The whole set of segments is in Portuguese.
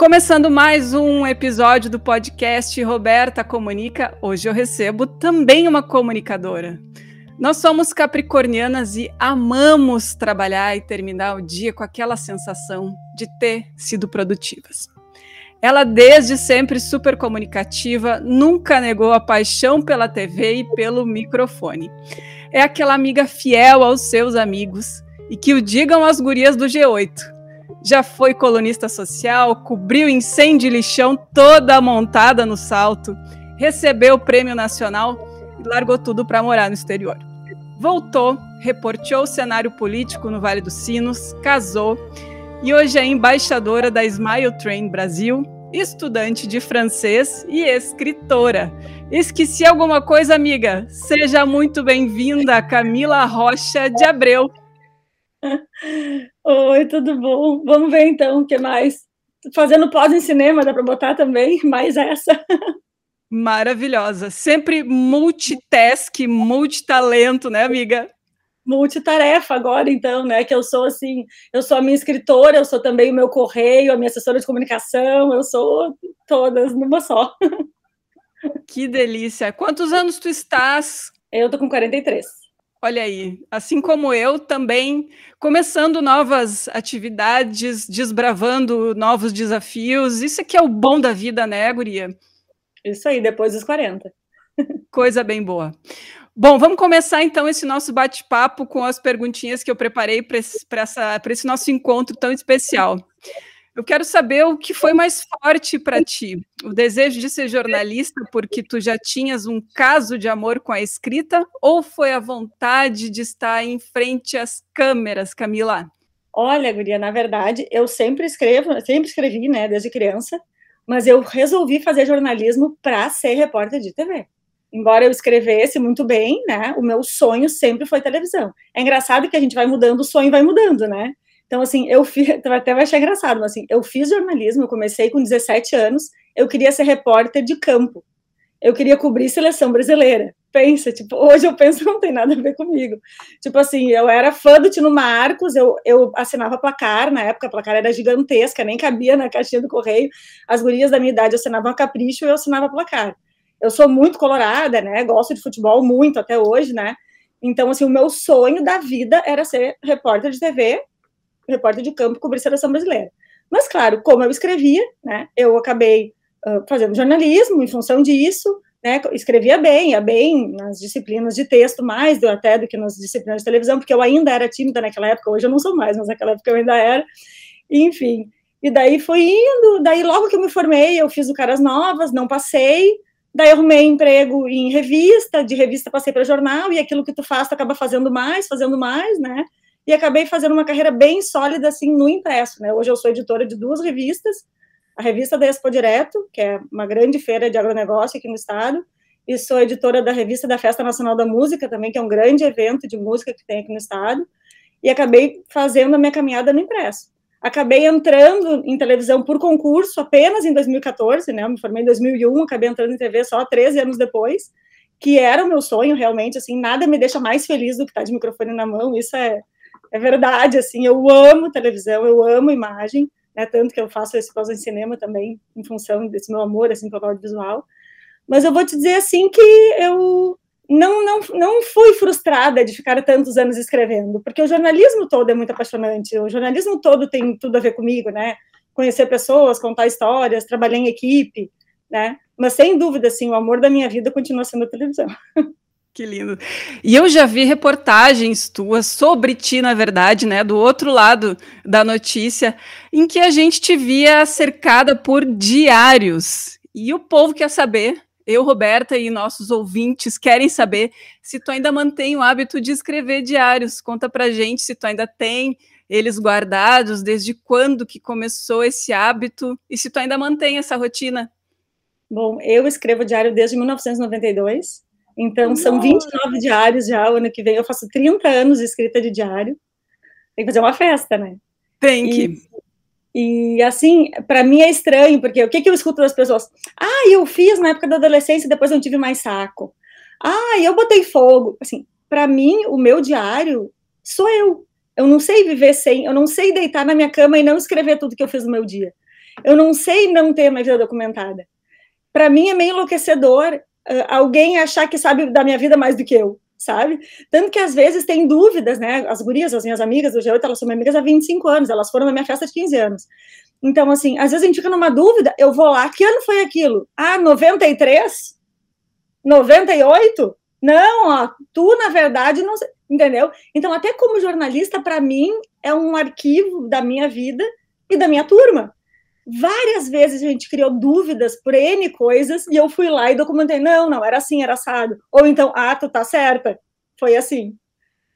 Começando mais um episódio do podcast Roberta Comunica, hoje eu recebo também uma comunicadora. Nós somos capricornianas e amamos trabalhar e terminar o dia com aquela sensação de ter sido produtivas. Ela, desde sempre super comunicativa, nunca negou a paixão pela TV e pelo microfone. É aquela amiga fiel aos seus amigos e que o digam as gurias do G8 já foi colunista social, cobriu incêndio e lixão toda montada no salto, recebeu o prêmio nacional e largou tudo para morar no exterior. Voltou, reportou o cenário político no Vale dos Sinos, casou e hoje é embaixadora da Smile Train Brasil, estudante de francês e escritora. Esqueci alguma coisa, amiga? Seja muito bem-vinda, Camila Rocha de Abreu. Oi, tudo bom? Vamos ver então o que mais. Fazendo pós em cinema, dá para botar também, mais essa. Maravilhosa. Sempre multitask, multitalento, né, amiga? Multitarefa agora, então, né? Que eu sou assim, eu sou a minha escritora, eu sou também o meu correio, a minha assessora de comunicação, eu sou todas numa só. Que delícia. Quantos anos tu estás? Eu tô com 43. Olha aí, assim como eu, também começando novas atividades, desbravando novos desafios. Isso aqui é o bom da vida, né, Guria? Isso aí, depois dos 40. Coisa bem boa. Bom, vamos começar então esse nosso bate-papo com as perguntinhas que eu preparei para esse, esse nosso encontro tão especial. Eu quero saber o que foi mais forte para ti. O desejo de ser jornalista porque tu já tinhas um caso de amor com a escrita ou foi a vontade de estar em frente às câmeras, Camila? Olha, Guria, na verdade, eu sempre escrevo, sempre escrevi, né, desde criança, mas eu resolvi fazer jornalismo para ser repórter de TV. Embora eu escrevesse muito bem, né, o meu sonho sempre foi televisão. É engraçado que a gente vai mudando, o sonho vai mudando, né? Então, assim, eu fiz, até vai achar engraçado, mas assim, eu fiz jornalismo, eu comecei com 17 anos, eu queria ser repórter de campo. Eu queria cobrir seleção brasileira. Pensa, tipo, hoje eu penso não tem nada a ver comigo. Tipo assim, eu era fã do Tino Marcos, eu, eu assinava placar, na época a placar era gigantesca, nem cabia na caixinha do correio. As gurias da minha idade assinavam capricho e eu assinava placar. Eu sou muito colorada, né? Gosto de futebol muito até hoje, né? Então, assim, o meu sonho da vida era ser repórter de TV repórter de campo, cobrir seleção brasileira. Mas, claro, como eu escrevia, né, eu acabei uh, fazendo jornalismo em função disso, né, escrevia bem, ia bem nas disciplinas de texto, mais do, até do que nas disciplinas de televisão, porque eu ainda era tímida naquela época, hoje eu não sou mais, mas naquela época eu ainda era, enfim. E daí foi indo, daí logo que eu me formei, eu fiz o Caras Novas, não passei, daí arrumei emprego em revista, de revista passei para jornal, e aquilo que tu faz, tu acaba fazendo mais, fazendo mais, né, e acabei fazendo uma carreira bem sólida assim no impresso, né? Hoje eu sou editora de duas revistas, a revista da Expo Direto, que é uma grande feira de agronegócio aqui no estado, e sou editora da revista da Festa Nacional da Música também, que é um grande evento de música que tem aqui no estado, e acabei fazendo a minha caminhada no impresso. Acabei entrando em televisão por concurso apenas em 2014, né? Eu me formei em 2001, acabei entrando em TV só 13 anos depois, que era o meu sonho realmente, assim, nada me deixa mais feliz do que estar de microfone na mão, isso é é verdade, assim, eu amo televisão, eu amo imagem, né, tanto que eu faço esse pós em cinema também, em função desse meu amor, assim, pelo audiovisual, mas eu vou te dizer, assim, que eu não, não, não fui frustrada de ficar tantos anos escrevendo, porque o jornalismo todo é muito apaixonante, o jornalismo todo tem tudo a ver comigo, né, conhecer pessoas, contar histórias, trabalhar em equipe, né, mas sem dúvida, assim, o amor da minha vida continua sendo a televisão. Que lindo. E eu já vi reportagens tuas sobre ti, na verdade, né, do outro lado da notícia, em que a gente te via cercada por diários. E o povo quer saber, eu, Roberta, e nossos ouvintes querem saber se tu ainda mantém o hábito de escrever diários. Conta pra gente se tu ainda tem eles guardados, desde quando que começou esse hábito e se tu ainda mantém essa rotina. Bom, eu escrevo diário desde 1992 então, Nossa. são 29 diários já. O ano que vem eu faço 30 anos de escrita de diário. Tem que fazer uma festa, né? Tem que. E, e assim, para mim é estranho, porque o que, que eu escuto das pessoas? Ah, eu fiz na época da adolescência e depois não tive mais saco. Ah, eu botei fogo. Assim, para mim, o meu diário sou eu. Eu não sei viver sem, eu não sei deitar na minha cama e não escrever tudo que eu fiz no meu dia. Eu não sei não ter minha vida documentada. Para mim é meio enlouquecedor uh, alguém achar que sabe da minha vida mais do que eu, sabe? Tanto que às vezes tem dúvidas, né? As gurias, as minhas amigas do G8, elas são minhas amigas há 25 anos, elas foram na minha festa de 15 anos. Então, assim, às vezes a gente fica numa dúvida, eu vou lá, que ano foi aquilo? Ah, 93? 98? Não, ó, tu, na verdade, não sei, entendeu? Então, até como jornalista, para mim, é um arquivo da minha vida e da minha turma. Várias vezes a gente criou dúvidas por N coisas e eu fui lá e documentei. Não, não, era assim, era assado. Ou então, ah, tu tá certa. Foi assim.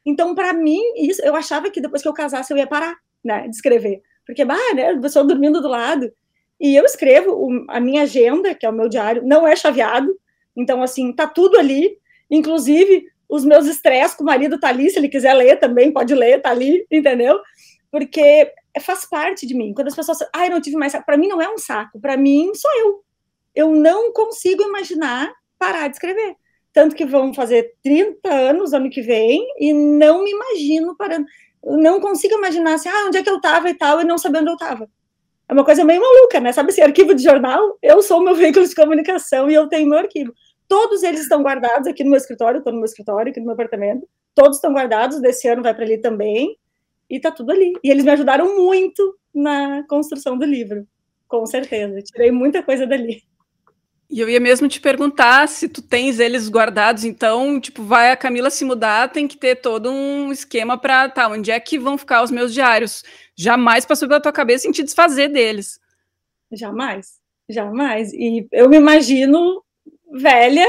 Então, para mim, isso, eu achava que depois que eu casasse eu ia parar, né, de escrever. Porque, bah, né, pessoa dormindo do lado. E eu escrevo o, a minha agenda, que é o meu diário, não é chaveado. Então, assim, tá tudo ali. Inclusive, os meus estresses com o marido tá ali, se ele quiser ler também, pode ler, tá ali, entendeu? Porque faz parte de mim. Quando as pessoas, ai, ah, não tive mais para mim não é um saco, para mim sou eu. Eu não consigo imaginar parar de escrever. Tanto que vão fazer 30 anos ano que vem e não me imagino parando. Eu não consigo imaginar assim, ah, onde é que eu tava e tal, e não sabendo onde eu tava. É uma coisa meio maluca, né? Sabe esse arquivo de jornal? Eu sou o meu veículo de comunicação e eu tenho meu arquivo. Todos eles estão guardados aqui no meu escritório, estou no meu escritório, aqui no meu apartamento. Todos estão guardados, desse ano vai para ali também. E tá tudo ali. E eles me ajudaram muito na construção do livro, com certeza. Tirei muita coisa dali. E eu ia mesmo te perguntar se tu tens eles guardados, então, tipo, vai a Camila se mudar, tem que ter todo um esquema para, tá, onde é que vão ficar os meus diários? Jamais passou pela tua cabeça em te desfazer deles. Jamais, jamais. E eu me imagino velha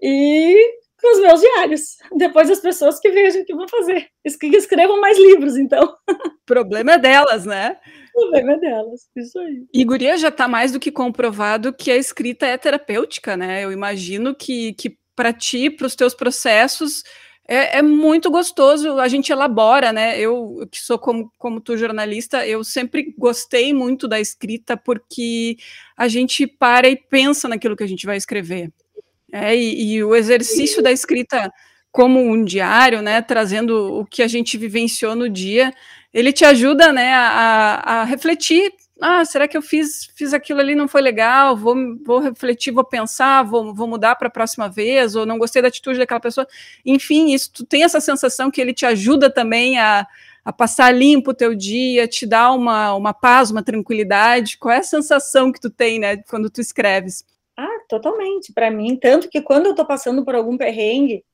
e com os meus diários. Depois as pessoas que vejam o que vão fazer. Que escrevam mais livros, então. O problema é delas, né? O problema é delas, isso aí. E Guria já está mais do que comprovado que a escrita é terapêutica, né? Eu imagino que, que para ti, para os teus processos, é, é, muito gostoso, a gente elabora, né? Eu, que sou como, como tu jornalista, eu sempre gostei muito da escrita porque a gente para e pensa naquilo que a gente vai escrever. É, e, e o exercício da escrita como um diário, né, trazendo o que a gente vivenciou no dia, ele te ajuda, né, a, a refletir ah, será que eu fiz, fiz aquilo ali, não foi legal, vou, vou refletir, vou pensar, vou, vou mudar para a próxima vez, ou não gostei da atitude daquela pessoa. Enfim, isso tu tem essa sensação que ele te ajuda também a, a passar limpo o teu dia, te dá uma, uma paz, uma tranquilidade. Qual é a sensação que tu tem, né, quando tu escreves? Ah, totalmente. Para mim, tanto que quando eu estou passando por algum perrengue,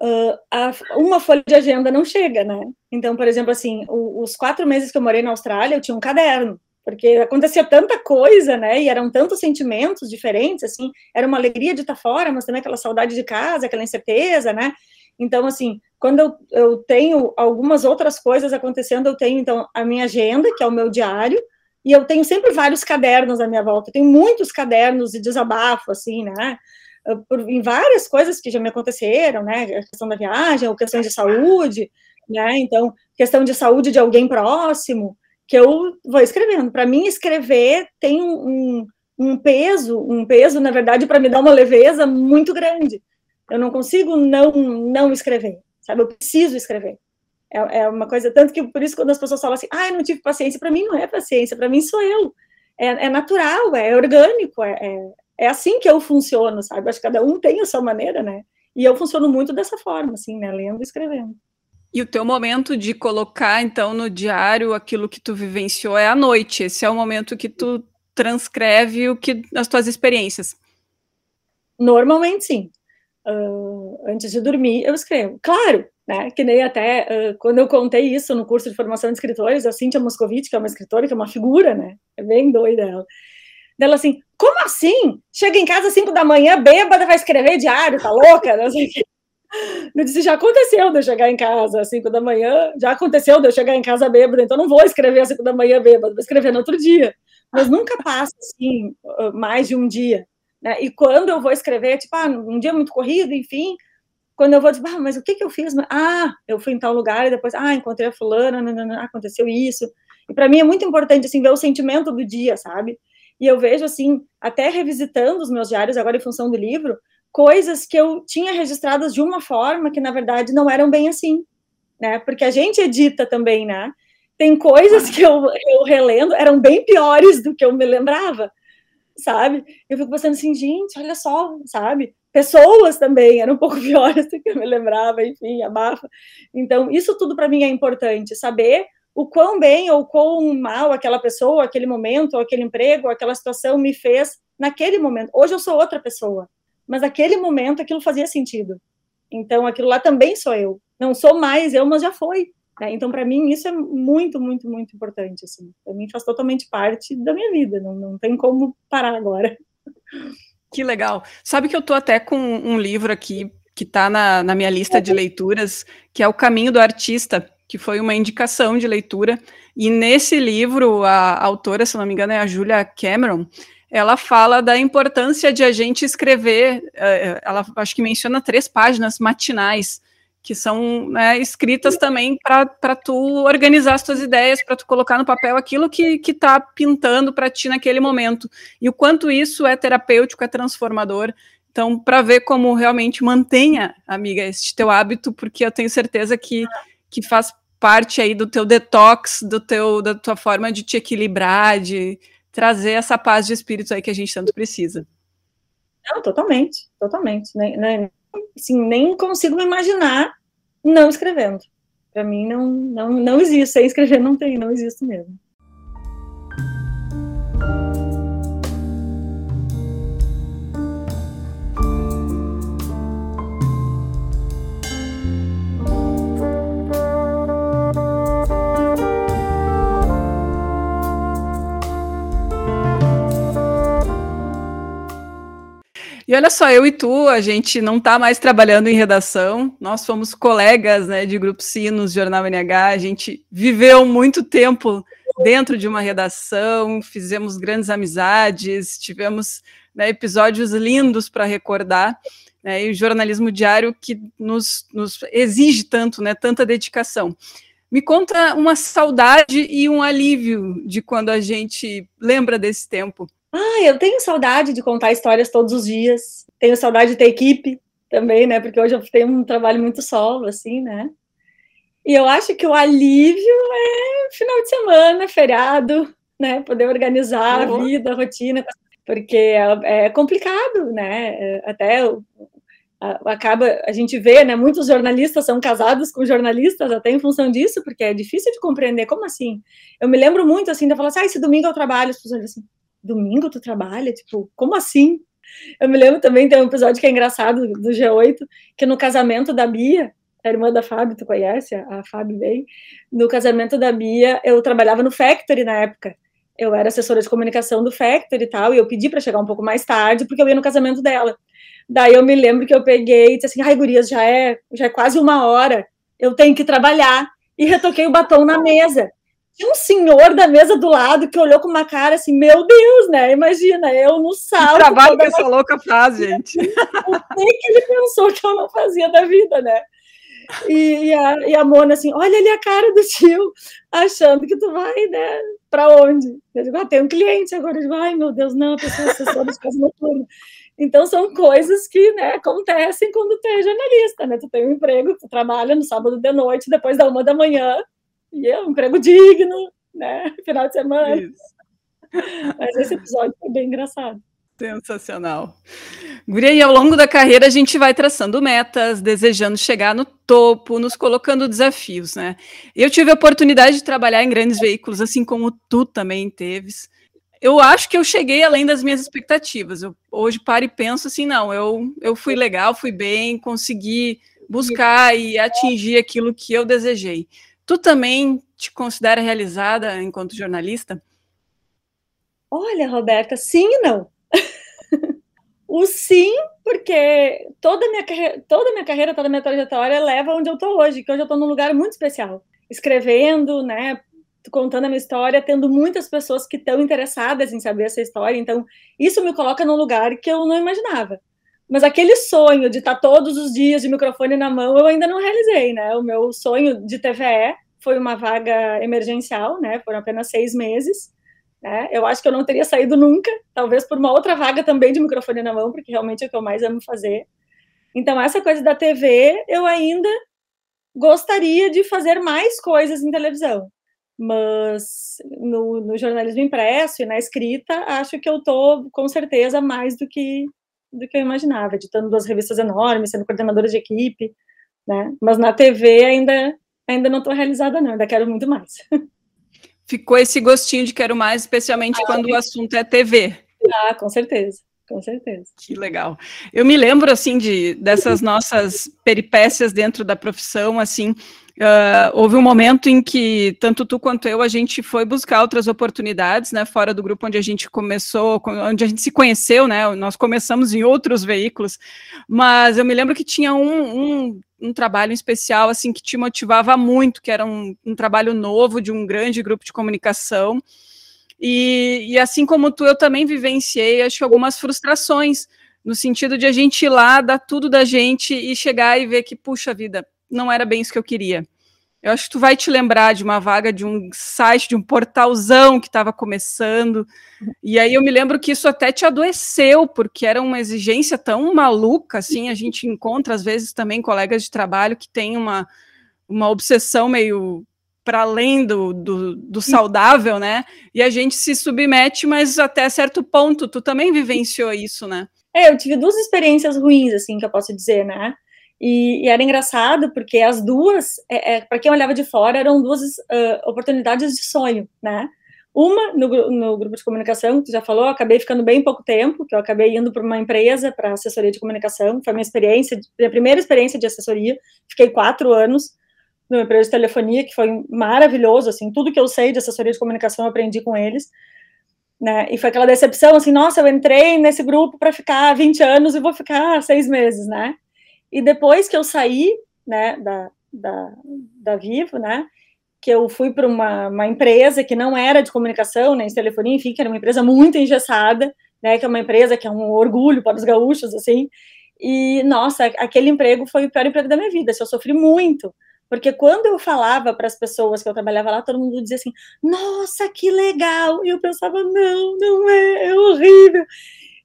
uh, a, uma folha de agenda não chega, né? Então, por exemplo, assim, o, os quatro meses que eu morei na Austrália, eu tinha um caderno, porque acontecia tanta coisa, né? E eram tantos sentimentos diferentes, assim, era uma alegria de estar fora, mas também aquela saudade de casa, aquela incerteza, né? Então, assim, quando eu, eu tenho algumas outras coisas acontecendo, eu tenho, então, a minha agenda, que é o meu diário, e eu tenho sempre vários cadernos à minha volta, eu tenho muitos cadernos de desabafo, assim, né? por, em várias coisas que já me aconteceram, né? A questão da viagem, ou questões de saúde, né? Então, questão de saúde de alguém próximo, que eu vou escrevendo. Para mim, escrever tem um, um peso, um peso, na verdade, para me dar uma leveza muito grande. Eu não consigo não, não escrever, sabe? Eu preciso escrever. É, é uma coisa, tanto que por isso quando as pessoas falam assim, ah, eu não tive paciência, para mim não é paciência, para mim sou eu. É, é natural, é orgânico, é, é é assim que eu funciono, sabe? Acho que cada um tem a sua maneira, né? E eu funciono muito dessa forma, assim, né? Lendo e escrevendo. E o teu momento de colocar, então, no diário aquilo que tu vivenciou é à noite. Esse é o momento que tu transcreve o que as tuas experiências. Normalmente, sim. Uh, antes de dormir, eu escrevo. Claro, né? Que nem até uh, quando eu contei isso no curso de formação de escritores, a Cíntia Moscovitch, que é uma escritora, que é uma figura, né? É bem doida ela. Dela assim, como assim? Chega em casa às 5 da manhã, bêbada, vai escrever diário, tá louca? Não sei Eu disse, já aconteceu de eu chegar em casa às 5 da manhã, já aconteceu de eu chegar em casa bêbada, então não vou escrever às 5 da manhã bêbada, vou escrever no outro dia. Mas nunca passa, assim, mais de um dia. Né? E quando eu vou escrever, tipo, ah, um dia muito corrido, enfim, quando eu vou dizer, ah, mas o que que eu fiz? Ah, eu fui em tal lugar e depois, ah, encontrei a fulana, não, aconteceu isso. E para mim é muito importante, assim, ver o sentimento do dia, sabe? E eu vejo, assim, até revisitando os meus diários agora em função do livro, coisas que eu tinha registradas de uma forma que, na verdade, não eram bem assim, né? Porque a gente edita também, né? tem coisas que eu, eu relendo, eram bem piores do que eu me lembrava, sabe? Eu fico pensando assim, gente, olha só, sabe? Pessoas também eram um pouco piores do que eu me lembrava, enfim, abafa. Então, isso tudo para mim é importante, saber o quão bem ou quão mal aquela pessoa, aquele momento, aquele emprego, aquela situação me fez naquele momento. Hoje eu sou outra pessoa, mas naquele momento aquilo fazia sentido. Então, aquilo lá também sou eu. Não sou mais eu, mas já foi. Né? Então, para mim, isso é muito, muito, muito importante. Assim. Para mim, faz totalmente parte da minha vida. Não, não tem como parar agora. Que legal. Sabe que eu estou até com um livro aqui que está na, na minha lista de leituras, que é O Caminho do Artista, que foi uma indicação de leitura. E nesse livro, a, a autora, se não me engano, é a Julia Cameron, ela fala da importância de a gente escrever, eh, ela acho que menciona três páginas matinais, que são né, escritas também para tu organizar as tuas ideias, para tu colocar no papel aquilo que está pintando para ti naquele momento. E o quanto isso é terapêutico, é transformador. Então, para ver como realmente mantenha, amiga, este teu hábito, porque eu tenho certeza que, que faz parte aí do teu detox, do teu, da tua forma de te equilibrar, de trazer essa paz de espírito aí que a gente tanto precisa. Não, totalmente, totalmente. Nem, assim, nem consigo me imaginar não escrevendo. Para mim não, não, não existe. Sem escrever não tem, não existe mesmo. E olha só, eu e tu, a gente não está mais trabalhando em redação, nós fomos colegas né, de Grupo Sinos, Jornal NH, a gente viveu muito tempo dentro de uma redação, fizemos grandes amizades, tivemos né, episódios lindos para recordar, né, e o jornalismo diário que nos, nos exige tanto, né, tanta dedicação. Me conta uma saudade e um alívio de quando a gente lembra desse tempo. Ah, eu tenho saudade de contar histórias todos os dias. Tenho saudade de ter equipe também, né? Porque hoje eu tenho um trabalho muito solo, assim, né? E eu acho que o alívio é final de semana, feriado, né? Poder organizar uhum. a vida, a rotina, porque é, é complicado, né? Até acaba a gente vê, né? Muitos jornalistas são casados com jornalistas até em função disso, porque é difícil de compreender como assim. Eu me lembro muito assim de falar assim, ah, esse domingo eu trabalho, as pessoas assim, domingo tu trabalha? Tipo, como assim? Eu me lembro também, tem um episódio que é engraçado do G8, que no casamento da Bia, a irmã da Fábio, tu conhece a, Fábio bem? No casamento da Bia, eu trabalhava no Factory na época. Eu era assessora de comunicação do Factory e tal, e eu pedi para chegar um pouco mais tarde, porque eu ia no casamento dela. Daí eu me lembro que eu peguei e disse assim: ai, gurias, já é, já é quase uma hora, eu tenho que trabalhar. E retoquei o batom na mesa tinha um senhor da mesa do lado que olhou com uma cara assim, meu Deus, né? Imagina, eu no salto. Trabalho que essa louca faz, gente. O que ele pensou que eu não fazia da vida, né? E, e, a, e a Mona assim, olha ali a cara do tio, achando que tu vai, né? Para onde? Eu digo, ah, tem um cliente agora. Eu digo, ai meu Deus, não, a pessoa assessora de casa noturna. Então são coisas que né, acontecem quando tu é jornalista, né? Tu tem um emprego, tu trabalha no sábado de noite, depois da uma da manhã, e é um emprego digno, né? Final de semana. Isso. Mas esse episódio foi bem engraçado. Sensacional. Guria, e ao longo da carreira a gente vai traçando metas, desejando chegar no topo, nos colocando desafios, né? Eu tive a oportunidade de trabalhar em grandes veículos, assim como tu também teves. Eu acho que eu cheguei além das minhas expectativas. Eu hoje paro e penso assim, não, eu, eu fui legal, fui bem, consegui buscar e atingir aquilo que eu desejei. Tu também te considera realizada enquanto jornalista? Olha, Roberta, sim e não. o sim, porque toda a minha carreira, toda a minha carreira, toda a minha trajetória leva onde eu estou hoje, que hoje eu estou num lugar muito especial, escrevendo, né, contando a minha história, tendo muitas pessoas que estão interessadas em saber essa história. Então, isso me coloca num lugar que eu não imaginava. Mas aquele sonho de estar todos os dias de microfone na mão, eu ainda não realizei, né? O meu sonho de TVE foi uma vaga emergencial, né? Foram apenas seis meses. Né? Eu acho que eu não teria saído nunca, talvez por uma outra vaga também de microfone na mão, porque realmente é o que eu mais amo fazer. Então, essa coisa da TV, eu ainda gostaria de fazer mais coisas em televisão. Mas no, no, jornalismo impresso e na escrita, acho que eu estou, com certeza, mais do que, do que eu imaginava, editando duas revistas enormes, sendo coordenadora de equipe, né? Mas na TV ainda, ainda não estou realizada, não, ainda quero muito mais. Ficou esse gostinho de quero mais, especialmente ah, quando o assunto é TV. Ah, com certeza. Com certeza. Que legal. Eu me lembro, assim, de, dessas nossas peripécias dentro da profissão, assim, Uh, houve um momento em que tanto tu quanto eu a gente foi buscar outras oportunidades, né, fora do grupo onde a gente começou, onde a gente se conheceu, né, nós começamos em outros veículos, mas eu me lembro que tinha um, um, um trabalho especial, assim, que te motivava muito, que era um, um trabalho novo de um grande grupo de comunicação, e, e assim como tu, eu também vivenciei, acho que algumas frustrações, no sentido de a gente ir lá, dar tudo da gente e chegar e ver que, puxa vida, não era bem isso que eu queria. Eu acho que tu vai te lembrar de uma vaga de um site, de um portalzão que estava começando. E aí eu me lembro que isso até te adoeceu, porque era uma exigência tão maluca, assim, a gente encontra às vezes também colegas de trabalho que têm uma, uma obsessão meio para além do, do, do, saudável, né? E a gente se submete, mas até certo ponto, tu também vivenciou isso, né? É, eu tive duas experiências ruins, assim, que eu posso dizer, né? E, e, era engraçado porque as duas, é, é, para quem olhava de fora, eram duas uh, oportunidades de sonho, né? Uma no, no, grupo de comunicação, que tu já falou, eu acabei ficando bem pouco tempo, que eu acabei indo para uma empresa para assessoria de comunicação, foi minha experiência, minha primeira experiência de assessoria, fiquei quatro anos numa empresa de telefonia, que foi maravilhoso, assim, tudo que eu sei de assessoria de comunicação eu aprendi com eles, né? E foi aquela decepção, assim, nossa, eu entrei nesse grupo para ficar 20 anos e vou ficar seis meses, né? E depois que eu saí, né, da, da, da Vivo, né, que eu fui para uma, uma empresa que não era de comunicação, nem de telefonia, enfim, que era uma empresa muito engessada, né, que é uma empresa que é um orgulho para os gaúchos, assim, e, nossa, aquele emprego foi o pior emprego da minha vida, assim, eu sofri muito, porque quando eu falava para as pessoas que eu trabalhava lá, todo mundo dizia assim, nossa, que legal, e eu pensava, não, não é, é horrível,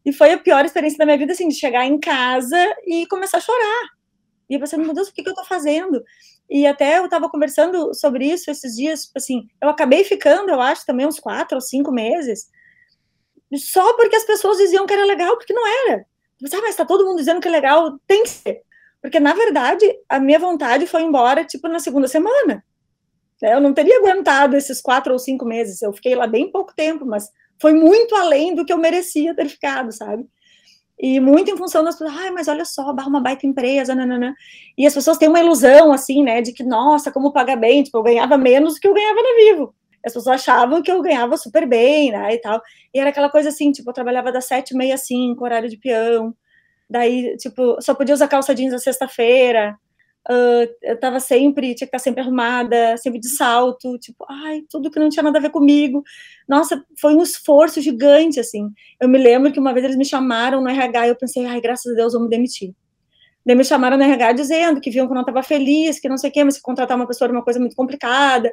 e foi a pior experiência da minha vida, assim, de chegar em casa e começar a chorar. E eu pensei, meu Deus, o que, que eu tô fazendo? E até eu tava conversando sobre isso esses dias, tipo assim, eu acabei ficando, eu acho, também uns quatro ou cinco meses, só porque as pessoas diziam que era legal, porque não era. Pensei, ah, mas tá todo mundo dizendo que é legal, tem que ser. Porque, na verdade, a minha vontade foi embora, tipo, na segunda semana. Eu não teria aguentado esses quatro ou cinco meses. Eu fiquei lá bem pouco tempo, mas foi muito além do que eu merecia ter ficado, sabe? E muito em função das pessoas, ai, mas olha só, barra uma baita empresa, nanana. E as pessoas têm uma ilusão, assim, né, de que, nossa, como paga bem, tipo, eu ganhava menos do que eu ganhava na Vivo. As pessoas achavam que eu ganhava super bem, né, e tal. E era aquela coisa assim, tipo, eu trabalhava das sete e meia, cinco, horário de peão. Daí, tipo, só podia usar calça jeans na sexta-feira. Uh, eu tava sempre, tinha que estar sempre arrumada, sempre de salto, tipo, ai, tudo que não tinha nada a ver comigo. Nossa, foi um esforço gigante, assim. Eu me lembro que uma vez eles me chamaram no RH e eu pensei, ai, graças a Deus, vou me demitir. Daí me chamaram no RH dizendo que viam que eu não estava feliz, que não sei o quê, mas que contratar uma pessoa era uma coisa muito complicada,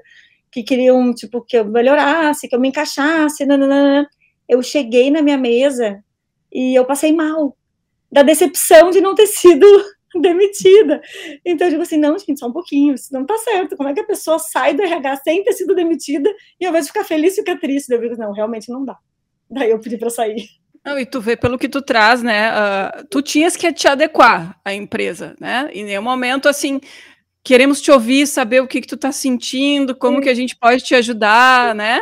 que queriam, tipo, que eu melhorasse, que eu me encaixasse. Eu cheguei na minha mesa e eu passei mal, da decepção de não ter sido demitida. Então eu digo assim, não, gente, só um pouquinho, isso não tá certo. Como é que a pessoa sai do RH sem ter sido demitida e ao invés de ficar feliz, fica triste? Eu digo, não, realmente não dá. Daí eu pedi para sair. Não, e tu vê pelo que tu traz, né? Uh, tu tinhas que te adequar à empresa, né? Em nenhum momento, assim, queremos te ouvir, saber o que, que tu tá sentindo, como Sim. que a gente pode te ajudar, né?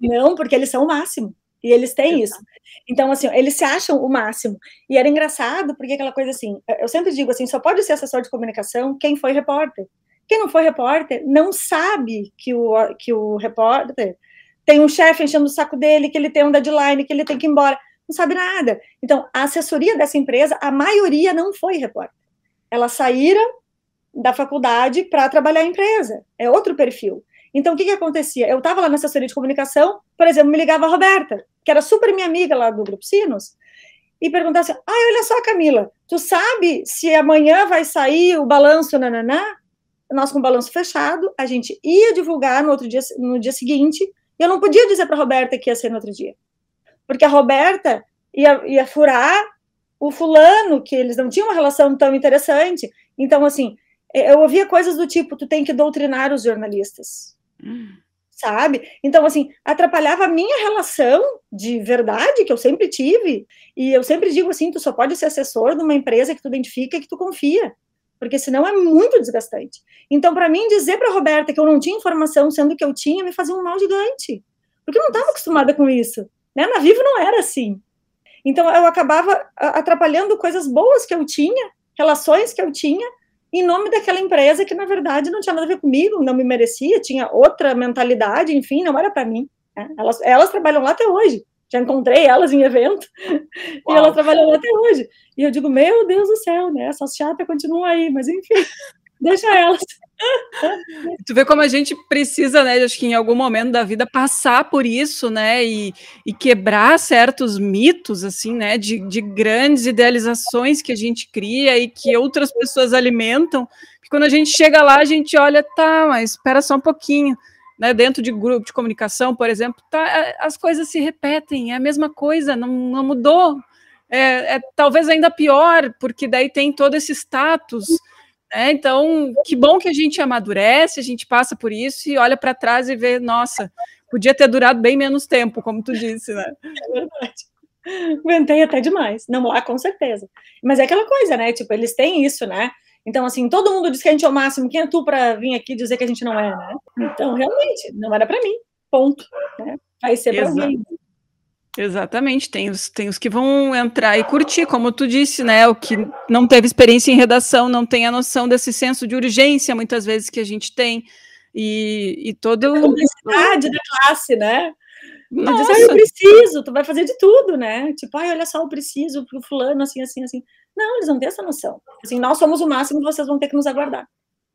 Não, porque eles são o máximo. E eles têm isso. Então, assim, eles se acham o máximo. E era engraçado, porque aquela coisa assim, eu sempre digo assim, só pode ser assessor de comunicação quem foi repórter. Quem não foi repórter não sabe que o, que o repórter tem um chefe enchendo o saco dele, que ele tem um deadline, que ele tem que ir embora. Não sabe nada. Então, a assessoria dessa empresa, a maioria não foi repórter. Elas saíram da faculdade para trabalhar a empresa. É outro perfil. Então, o que, que acontecia? Eu estava lá na assessoria de comunicação, por exemplo, me ligava a Roberta, que era super minha amiga lá do Grupo Sinos, e perguntava assim: ah, olha só, Camila, tu sabe se amanhã vai sair o balanço nananá? Nós com o balanço fechado, a gente ia divulgar no outro dia, no dia seguinte, e eu não podia dizer para a Roberta que ia ser no outro dia. Porque a Roberta ia, ia furar o fulano, que eles não tinham uma relação tão interessante. Então, assim, eu ouvia coisas do tipo: tu tem que doutrinar os jornalistas. Sabe? Então, assim, atrapalhava a minha relação de verdade, que eu sempre tive, e eu sempre digo assim, tu só pode ser assessor de uma empresa que tu identifica e que tu confia, porque senão é muito desgastante. Então, para mim, dizer para Roberta que eu não tinha informação, sendo que eu tinha, me fazia um mal gigante, porque eu não estava acostumada com isso, né? Na Vivo não era assim. Então, eu acabava atrapalhando coisas boas que eu tinha, relações que eu tinha, em nome daquela empresa que, na verdade, não tinha nada a ver comigo, não me merecia, tinha outra mentalidade, enfim, não era para mim. Né? Elas, elas trabalham lá até hoje. Já encontrei elas em evento Uau. e elas trabalham lá até hoje. E eu digo, meu Deus do céu, né? Essas chatas continuam aí, mas enfim, deixa elas. Tu vê como a gente precisa, né? Acho que em algum momento da vida passar por isso, né? E, e quebrar certos mitos, assim, né? De, de grandes idealizações que a gente cria e que outras pessoas alimentam. Que quando a gente chega lá, a gente olha, tá, mas espera só um pouquinho. Né, dentro de grupo de comunicação, por exemplo, tá, as coisas se repetem, é a mesma coisa, não, não mudou. É, é, talvez ainda pior, porque daí tem todo esse status é, então, que bom que a gente amadurece, a gente passa por isso e olha para trás e vê, nossa, podia ter durado bem menos tempo, como tu disse, né? É verdade. Aguentei até demais. Não lá, com certeza. Mas é aquela coisa, né? Tipo, eles têm isso, né? Então, assim, todo mundo diz que a gente é o máximo. Quem é tu para vir aqui dizer que a gente não é, né? Então, realmente, não era para mim. Ponto. Né? Vai ser para alguém. Exatamente, tem os, tem os que vão entrar e curtir, como tu disse, né? O que não teve experiência em redação, não tem a noção desse senso de urgência, muitas vezes, que a gente tem. E, e todo. A complexidade da classe, né? Nossa. Diz, ah, eu preciso, tu vai fazer de tudo, né? Tipo, ai, olha só, eu preciso pro fulano, assim, assim, assim. Não, eles não têm essa noção. Assim, nós somos o máximo, vocês vão ter que nos aguardar.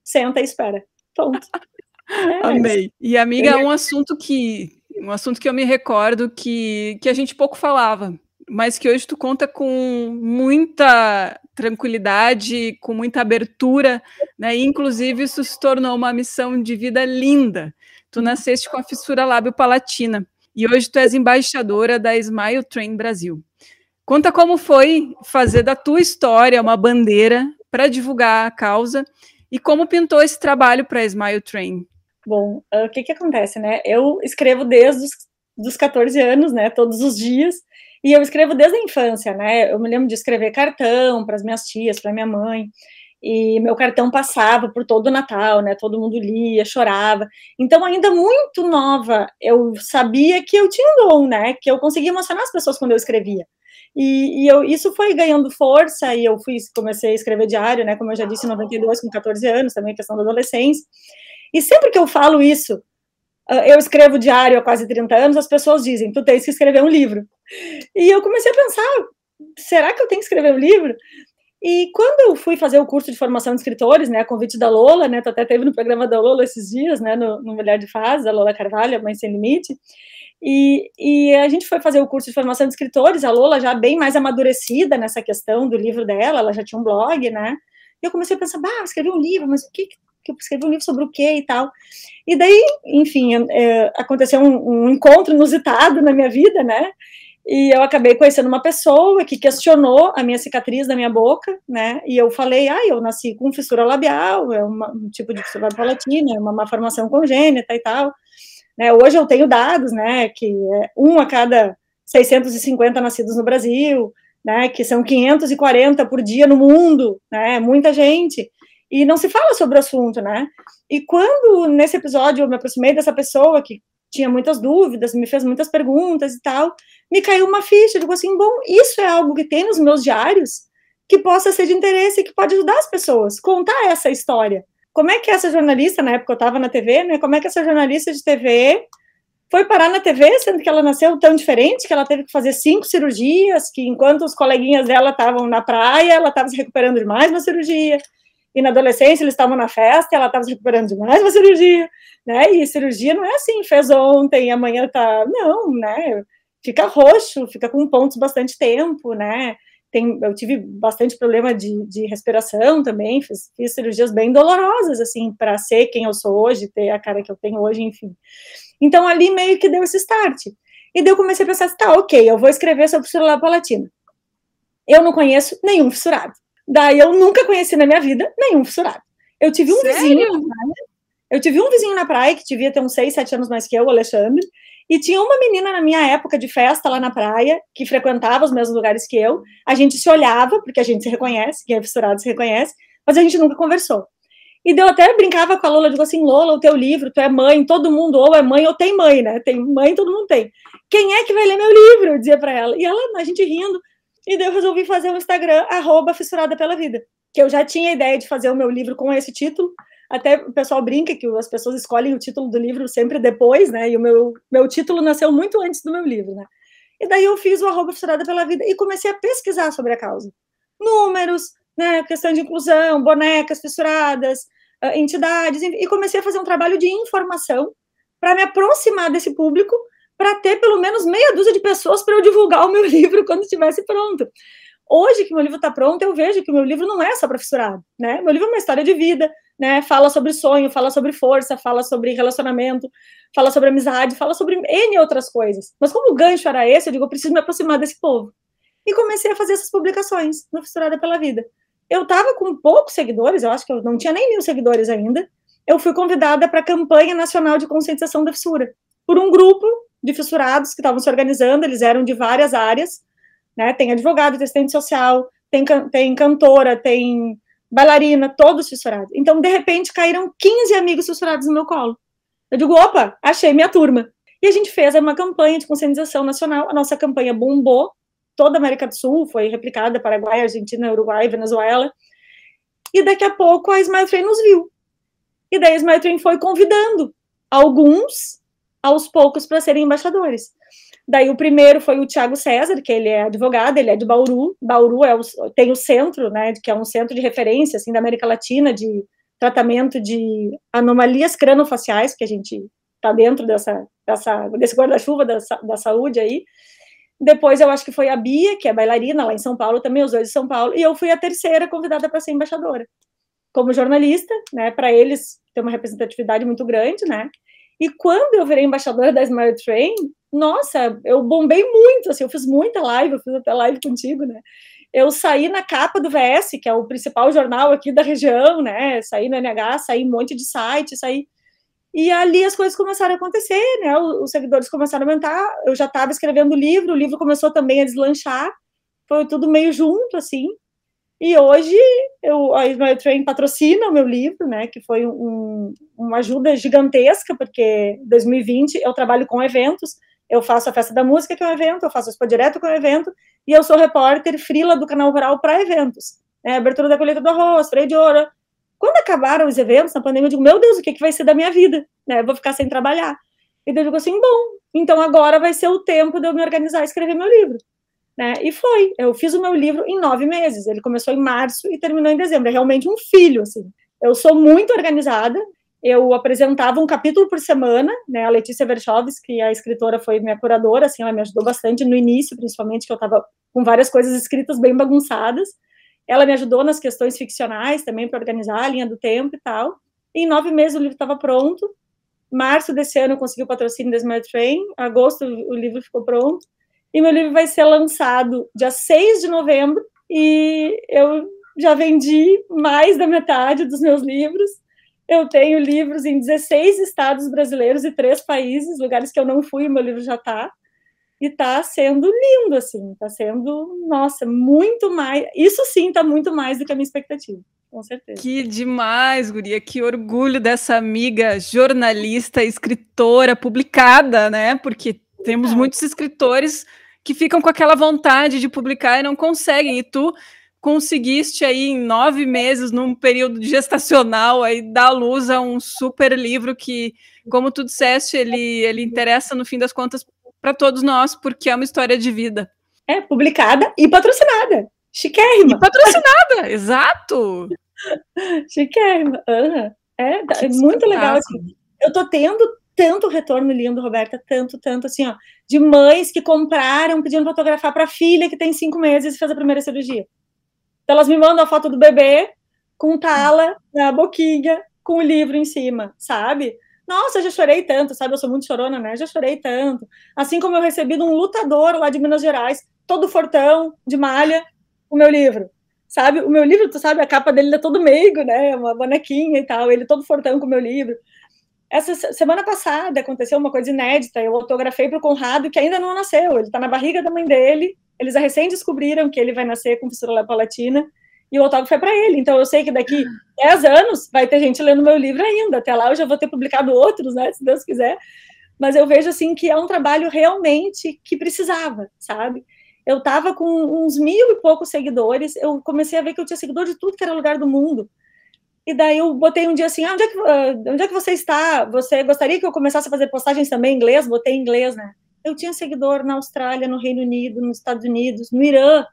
Senta e espera. Ponto. É, Amei. E, amiga, é um assunto que um assunto que eu me recordo que, que a gente pouco falava, mas que hoje tu conta com muita tranquilidade, com muita abertura, né? inclusive isso se tornou uma missão de vida linda. Tu nasceste com a fissura lábio-palatina e hoje tu és embaixadora da Smile Train Brasil. Conta como foi fazer da tua história uma bandeira para divulgar a causa e como pintou esse trabalho para a Smile Train. Bom, uh, o que que acontece, né? Eu escrevo desde os dos 14 anos, né? Todos os dias. E eu escrevo desde a infância, né? Eu me lembro de escrever cartão para as minhas tias, para minha mãe. E meu cartão passava por todo o Natal, né? Todo mundo lia, chorava. Então, ainda muito nova, eu sabia que eu tinha um dom, né? Que eu conseguia emocionar as pessoas quando eu escrevia. E, e eu, isso foi ganhando força, e eu fui, comecei a escrever diário, né? Como eu já disse, em 92, com 14 anos, também questão da adolescência. E sempre que eu falo isso, ah, eu escrevo diário há quase 30 anos, as pessoas dizem, tu tens que escrever um livro. E eu comecei a pensar, será que eu tenho que escrever um livro? E quando eu fui fazer o curso de formação de escritores, né, a convite da Lola, né, tu até teve no programa da Lola esses dias, né, no, no Mulher de Fase, da Lola Carvalho, Mãe Sem Limite, e, e, a gente foi fazer o curso de formação de escritores, a Lola já bem mais amadurecida nessa questão do livro dela, ela já tinha um blog, né, e eu comecei a pensar, bah, escrevi um livro, mas o que, que eu escrevi um livro sobre o quê e tal. E daí, enfim, é, aconteceu um, um, encontro inusitado na minha vida, né? E eu acabei conhecendo uma pessoa que questionou a minha cicatriz da minha boca, né? E eu falei, ah, eu nasci com fissura labial, é uma, um tipo de fissura palatina, é uma malformação congênita e tal. Né? Hoje eu tenho dados, né? Que é um a cada 650 nascidos no Brasil, né? Que são 540 por dia no mundo, né? Muita gente e não se fala sobre o assunto, né? E quando nesse episódio eu me aproximei dessa pessoa que tinha muitas dúvidas, me fez muitas perguntas e tal, me caiu uma ficha, eu digo assim, bom, isso é algo que tem nos meus diários que possa ser de interesse, que pode ajudar as pessoas, contar essa história. Como é que essa jornalista, na época eu estava na TV, né, como é que essa jornalista de TV foi parar na TV, sendo que ela nasceu tão diferente, que ela teve que fazer cinco cirurgias, que enquanto os coleguinhas dela estavam na praia, ela estava se recuperando de mais uma cirurgia, e na adolescência eles estavam na festa, ela estava se recuperando de mais uma cirurgia, né? E cirurgia não é assim, fez ontem, amanhã tá. Não, né? Fica roxo, fica com pontos bastante tempo, né? Tem, eu tive bastante problema de, de respiração também, fiz, fiz cirurgias bem dolorosas, assim, para ser quem eu sou hoje, ter a cara que eu tenho hoje, enfim. Então, ali meio que deu esse start. E daí eu comecei a pensar, tá, ok, eu vou escrever sobre palatina. Eu não conheço nenhum fissurado. Daí eu nunca conheci na minha vida nenhum fissurado. Eu tive um Sério? vizinho, Eu tive um vizinho na praia que devia ter uns 6, 7 anos mais que eu, o Alexandre, e tinha uma menina na minha época de festa lá na praia, que frequentava os mesmos lugares que eu. A gente se olhava, porque a gente se reconhece, quem é fissurado se reconhece, mas a gente nunca conversou. E eu até brincava com a Lola, digo assim, Lola, o teu livro, tu é mãe, todo mundo ou é mãe ou tem mãe, né? Tem mãe, todo mundo tem. Quem é que vai ler meu livro? Eu dizia para ela. E ela, a gente rindo. E daí eu resolvi fazer um Instagram, arroba fissurada pela vida. Que eu já tinha a ideia de fazer o meu livro com esse título, até o pessoal brinca que as pessoas escolhem o título do livro sempre depois, né? E o meu, meu título nasceu muito antes do meu livro, né? E daí eu fiz o arroba fissurada pela vida e comecei a pesquisar sobre a causa. Números, né? Questão de inclusão, bonecas fissuradas, uh, entidades, e comecei a fazer um trabalho de informação para me aproximar desse público, para ter pelo menos meia dúzia de pessoas para eu divulgar o meu livro quando estivesse pronto. Hoje que meu livro está pronto, eu vejo que o meu livro não é só para fissurado, né? Meu livro é uma história de vida, né? Fala sobre sonho, fala sobre força, fala sobre relacionamento, fala sobre amizade, fala sobre N outras coisas. Mas como o gancho era esse, eu digo, eu preciso me aproximar desse povo. E comecei a fazer essas publicações no Fissurada pela Vida. Eu estava com poucos seguidores, eu acho que eu não tinha nem mil seguidores ainda. Eu fui convidada para a campanha nacional de conscientização da fissura por um grupo de fissurados que estavam se organizando, eles eram de várias áreas, né? Tem advogado, tem assistente social, tem, tem cantora, tem bailarina, todos fissurados. Então, de repente, caíram 15 amigos fissurados no meu colo. Eu digo, opa, achei minha turma. E a gente fez uma campanha de conscientização nacional. A nossa campanha bombou. Toda a América do Sul foi replicada, Paraguai, Argentina, Uruguai, Venezuela. E daqui a pouco a Smile Train nos viu. E daí a Smile Train foi convidando alguns, aos poucos, para serem embaixadores. Daí o primeiro foi o Tiago César, que ele é advogado, ele é de Bauru. Bauru é o, tem o centro, né, que é um centro de referência assim da América Latina de tratamento de anomalias cranofaciais, que a gente está dentro dessa, dessa desse guarda-chuva da, da saúde aí. Depois eu acho que foi a Bia, que é bailarina lá em São Paulo também, os dois de São Paulo, e eu fui a terceira convidada para ser embaixadora. Como jornalista, né, para eles ter uma representatividade muito grande, né? E quando eu virei embaixadora da Smile Train, nossa, eu bombei muito, assim, eu fiz muita live, eu fiz até live contigo, né? Eu saí na capa do VS, que é o principal jornal aqui da região, né? Saí no NH, saí um monte de site, saí. E ali as coisas começaram a acontecer, né? Os seguidores começaram a aumentar. Eu já estava escrevendo o livro, o livro começou também a deslanchar. Foi tudo meio junto, assim. E hoje eu, a Ismael Train patrocina o meu livro, né? Que foi um, uma ajuda gigantesca, porque em 2020 eu trabalho com eventos eu faço a Festa da Música, que é um evento, eu faço o Expo Direto, que é um evento, e eu sou repórter frila do Canal Rural para eventos. Né, abertura da colheita do arroz, freio de ouro. Quando acabaram os eventos na pandemia, eu digo, meu Deus, o que, que vai ser da minha vida? Né, eu vou ficar sem trabalhar. E eu digo assim, bom, então agora vai ser o tempo de eu me organizar e escrever meu livro. Né? E foi, eu fiz o meu livro em nove meses. Ele começou em março e terminou em dezembro. É realmente um filho, assim. Eu sou muito organizada, eu apresentava um capítulo por semana, né, a Letícia Verchoves, que a escritora foi minha curadora, assim, ela me ajudou bastante no início, principalmente, que eu estava com várias coisas escritas bem bagunçadas, ela me ajudou nas questões ficcionais também, para organizar a linha do tempo e tal, e em nove meses o livro estava pronto, março desse ano eu consegui o patrocínio da Smart Train, agosto o livro ficou pronto, e meu livro vai ser lançado dia 6 de novembro, e eu já vendi mais da metade dos meus livros, eu tenho livros em 16 estados brasileiros e três países, lugares que eu não fui, meu livro já está. E está sendo lindo, assim, está sendo, nossa, muito mais. Isso sim está muito mais do que a minha expectativa com certeza. Que demais, Guria, que orgulho dessa amiga jornalista, escritora, publicada, né? Porque temos muitos escritores que ficam com aquela vontade de publicar e não conseguem. E tu conseguiste aí em nove meses, num período gestacional, aí dar luz a um super livro que, como tu disseste, ele, ele interessa, no fim das contas, para todos nós, porque é uma história de vida. É, publicada e patrocinada. Chiquérrima. E patrocinada, exato. Chiquérrima. Uhum. É, é muito legal. Assim. Eu tô tendo tanto retorno lindo, Roberta, tanto, tanto, assim, ó, de mães que compraram pedindo fotografar para a filha que tem cinco meses e fez a primeira cirurgia. Então elas me mandam a foto do bebê com tala na boquinha, com o livro em cima, sabe? Nossa, eu já chorei tanto, sabe? Eu sou muito chorona, né? Já chorei tanto. Assim como eu recebi de um lutador lá de Minas Gerais, todo fortão, de malha, o meu livro. Sabe? O meu livro, tu sabe, a capa dele é todo meigo, né? Uma bonequinha e tal, ele todo fortão com o meu livro. Essa semana passada aconteceu uma coisa inédita. Eu autografei para o Conrado, que ainda não nasceu. Ele está na barriga da mãe dele. Eles recém descobriram que ele vai nascer com fissura palatina. E o autógrafo é para ele. Então eu sei que daqui 10 anos vai ter gente lendo meu livro ainda. Até lá eu já vou ter publicado outros, né? Se Deus quiser. Mas eu vejo assim que é um trabalho realmente que precisava, sabe? Eu estava com uns mil e poucos seguidores. Eu comecei a ver que eu tinha seguidor de tudo que era lugar do mundo. E daí eu botei um dia assim, ah, onde, é que, uh, onde é que você está? Você gostaria que eu começasse a fazer postagens também em inglês? Botei em inglês, né? Eu tinha seguidor na Austrália, no Reino Unido, nos Estados Unidos, no Irã.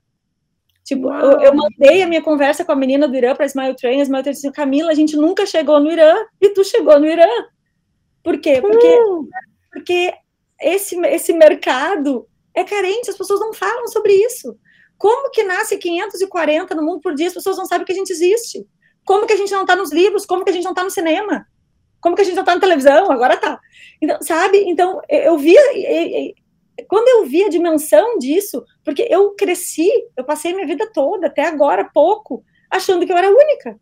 Tipo, eu, eu, mandei a minha conversa com a menina do Irã para Smile Train, a Smile Train disse, Camila, a gente nunca chegou no Irã, e tu chegou no Irã. Por quê? Porque, uh. porque esse, esse mercado é carente, as pessoas não falam sobre isso. Como que nasce 540 no mundo por dia, as pessoas não sabem que a gente existe? Como que a gente não está nos livros? Como que a gente não está no cinema? Como que a gente não está na televisão? Agora tá. Então, sabe? Então, eu vi. Quando eu vi a dimensão disso, porque eu cresci, eu passei minha vida toda, até agora, pouco, achando que eu era única.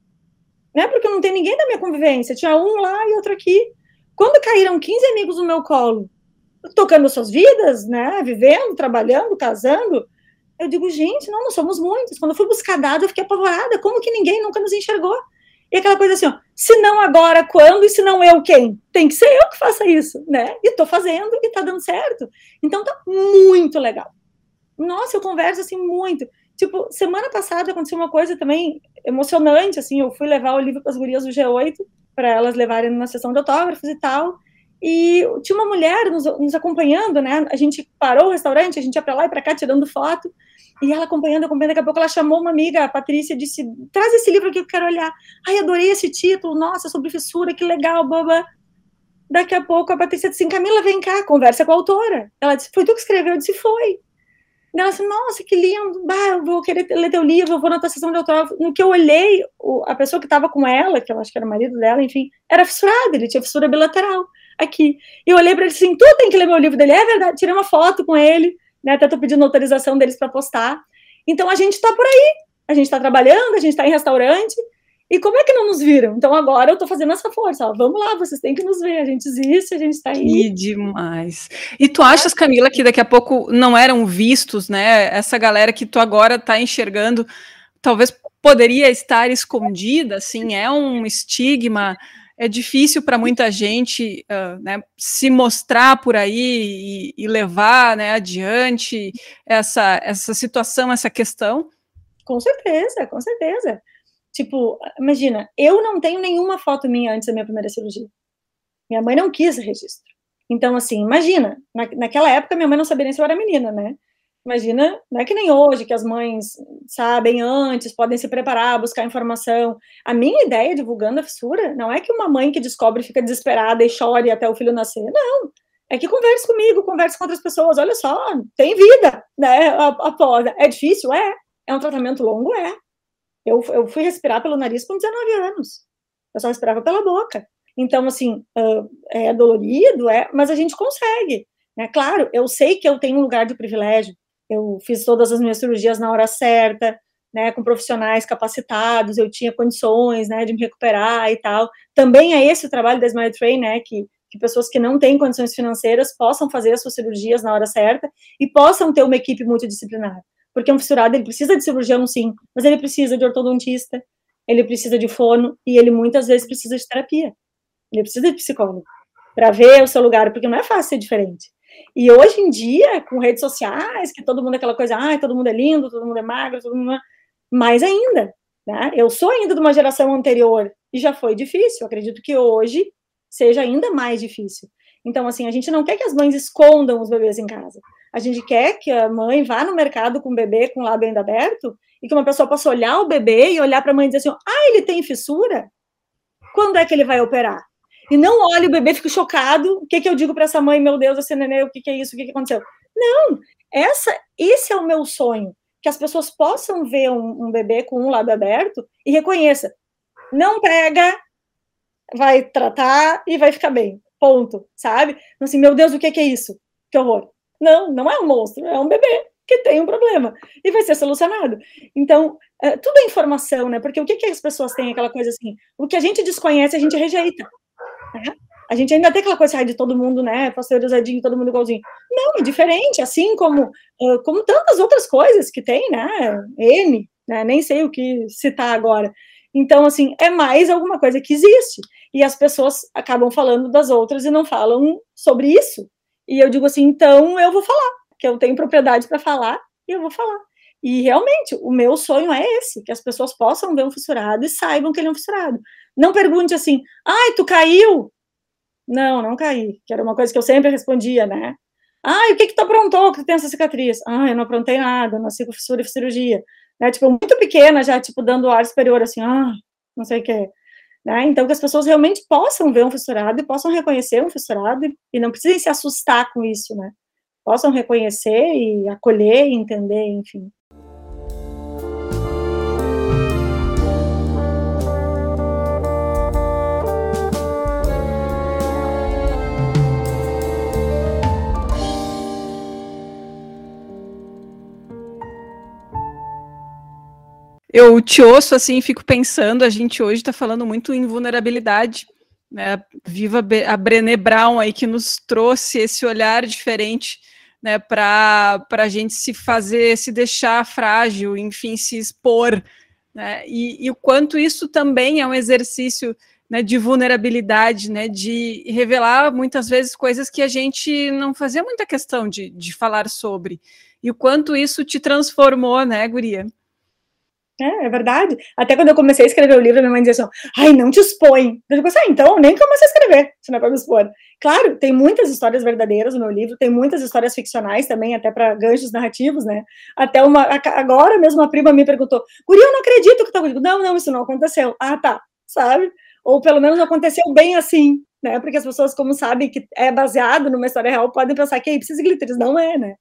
Né? Porque não tem ninguém da minha convivência. Tinha um lá e outro aqui. Quando caíram 15 amigos no meu colo, tocando suas vidas, né? Vivendo, trabalhando, casando, eu digo, gente, não, nós somos muitos. Quando eu fui buscar dados, eu fiquei apavorada. Como que ninguém nunca nos enxergou? E aquela coisa assim, ó, se não agora, quando? E se não eu, quem? Tem que ser eu que faça isso, né? E tô fazendo e tá dando certo. Então tá muito legal. Nossa, eu converso assim muito. Tipo, semana passada aconteceu uma coisa também emocionante, assim, eu fui levar o livro para as gurias do G8, para elas levarem numa sessão de autógrafos e tal. E tinha uma mulher nos, nos acompanhando, né? A gente parou o restaurante, a gente ia para lá e para cá tirando foto. E ela acompanhando, acompanhando, daqui a pouco ela chamou uma amiga, a Patrícia, e disse: traz esse livro aqui que eu quero olhar. Ai, adorei esse título, nossa, sobre fissura, que legal, boba. Daqui a pouco a Patrícia disse: Camila, vem cá, conversa com a autora. Ela disse: Foi tu que escreveu? Eu disse: Foi. Ela disse: Nossa, que lindo, bah, eu vou querer ler teu livro, eu vou na tua sessão de autógrafo. No que eu olhei, a pessoa que estava com ela, que eu acho que era o marido dela, enfim, era fissurado, ele tinha fissura bilateral aqui. E eu olhei para ele assim: Tu tem que ler meu livro dele. É verdade, tirei uma foto com ele né? Até tô pedindo autorização deles para postar. Então a gente está por aí, a gente está trabalhando, a gente está em restaurante. E como é que não nos viram? Então agora eu estou fazendo essa força. Ó, vamos lá, vocês têm que nos ver. A gente existe, a gente está aí. Que demais. E tu achas, Camila, que daqui a pouco não eram vistos, né? Essa galera que tu agora está enxergando, talvez poderia estar escondida, assim, é um estigma é difícil para muita gente uh, né, se mostrar por aí e, e, levar né, adiante essa, essa situação, essa questão? Com certeza, com certeza. Tipo, imagina, eu não tenho nenhuma foto minha antes da minha primeira cirurgia. Minha mãe não quis registro. Então, assim, imagina, na, naquela época minha mãe não sabia nem se eu era menina, né? Imagina, não é que nem hoje, que as mães sabem antes, podem se preparar, buscar informação. A minha ideia divulgando a fissura não é que uma mãe que descobre fica desesperada e chore até o filho nascer. Não. É que converse comigo, converse com outras pessoas. Olha só, tem vida, né? Após. É difícil? É. É um tratamento longo? É. Eu, eu fui respirar pelo nariz com 19 anos. Eu só respirava pela boca. Então, assim, é dolorido, é, mas a gente consegue. Né? Claro, eu sei que eu tenho um lugar de privilégio, eu fiz todas as minhas cirurgias na hora certa, né, com profissionais capacitados, eu tinha condições, né, de me recuperar e tal. Também é esse o trabalho da Smile Train, né, que, que pessoas que não têm condições financeiras possam fazer as suas cirurgias na hora certa e possam ter uma equipe multidisciplinar. Porque um fissurado, ele precisa de cirurgião, sim, mas ele precisa de ortodontista, ele precisa de fono e ele muitas vezes precisa de terapia. Ele precisa de psicólogo para ver o seu lugar, porque não é fácil ser diferente. E hoje em dia, com redes sociais, que todo mundo é aquela coisa, ah, todo mundo é lindo, todo mundo é magro, todo mundo é... mais ainda, né? Eu sou ainda de uma geração anterior e já foi difícil. acredito que hoje seja ainda mais difícil. Então, assim, a gente não quer que as mães escondam os bebês em casa. A gente quer que a mãe vá no mercado com o bebê com o lábio ainda aberto e que uma pessoa possa olhar o bebê e olhar para a mãe e dizer assim: ah, ele tem fissura? Quando é que ele vai operar? E não olha o bebê, fica chocado. O que, que eu digo para essa mãe? Meu Deus, esse neném, o que, que é isso? O que, que aconteceu? Não, essa, esse é o meu sonho, que as pessoas possam ver um, um bebê com um lado aberto e reconheça. Não pega, vai tratar e vai ficar bem. Ponto, sabe? Assim, meu Deus, o que, que é isso? Que horror. Não, não é um monstro, é um bebê que tem um problema e vai ser solucionado. Então, é, tudo é informação, né? Porque o que, que as pessoas têm aquela coisa assim? O que a gente desconhece, a gente rejeita. Né? A gente ainda tem aquela coisa de todo mundo, né, pasteurizadinho, todo mundo igualzinho. Não, é diferente, assim como, como tantas outras coisas que tem, né, N, né, nem sei o que citar agora. Então, assim, é mais alguma coisa que existe. E as pessoas acabam falando das outras e não falam sobre isso. E eu digo assim, então eu vou falar, que eu tenho propriedade para falar e eu vou falar. E realmente, o meu sonho é esse, que as pessoas possam ver um fissurado e saibam que ele é um fissurado. Não pergunte assim, ai, tu caiu? Não, não caí, que era uma coisa que eu sempre respondia, né? Ai, o que que tu aprontou que tu tem essa cicatriz? Ah, eu não aprontei nada, nasci com fissura e cirurgia. Né? Tipo, muito pequena já, tipo, dando ar superior, assim, ah, não sei o que. Né? Então, que as pessoas realmente possam ver um fissurado e possam reconhecer um fissurado e, e não precisem se assustar com isso, né? Possam reconhecer e acolher e entender, enfim. Eu te ouço assim, fico pensando, a gente hoje está falando muito em vulnerabilidade, né? Viva a Brené Brown aí que nos trouxe esse olhar diferente, né? Para a gente se fazer, se deixar frágil, enfim, se expor, né? E, e o quanto isso também é um exercício né, de vulnerabilidade, né, de revelar muitas vezes coisas que a gente não fazia muita questão de, de falar sobre. E o quanto isso te transformou, né, Guria? É, é verdade. Até quando eu comecei a escrever o livro, minha mãe dizia assim: ai, não te expõe. Eu digo assim, ah, então nem comecei a escrever, se não é para me expor. Claro, tem muitas histórias verdadeiras no meu livro, tem muitas histórias ficcionais também, até para ganchos narrativos, né? Até uma. Agora mesmo a prima me perguntou: Guri, eu não acredito que tá comigo. Não, não, isso não aconteceu. Ah, tá, sabe? Ou pelo menos aconteceu bem assim, né? Porque as pessoas, como sabem que é baseado numa história real, podem pensar que aí precisa de glitters. Não é, né?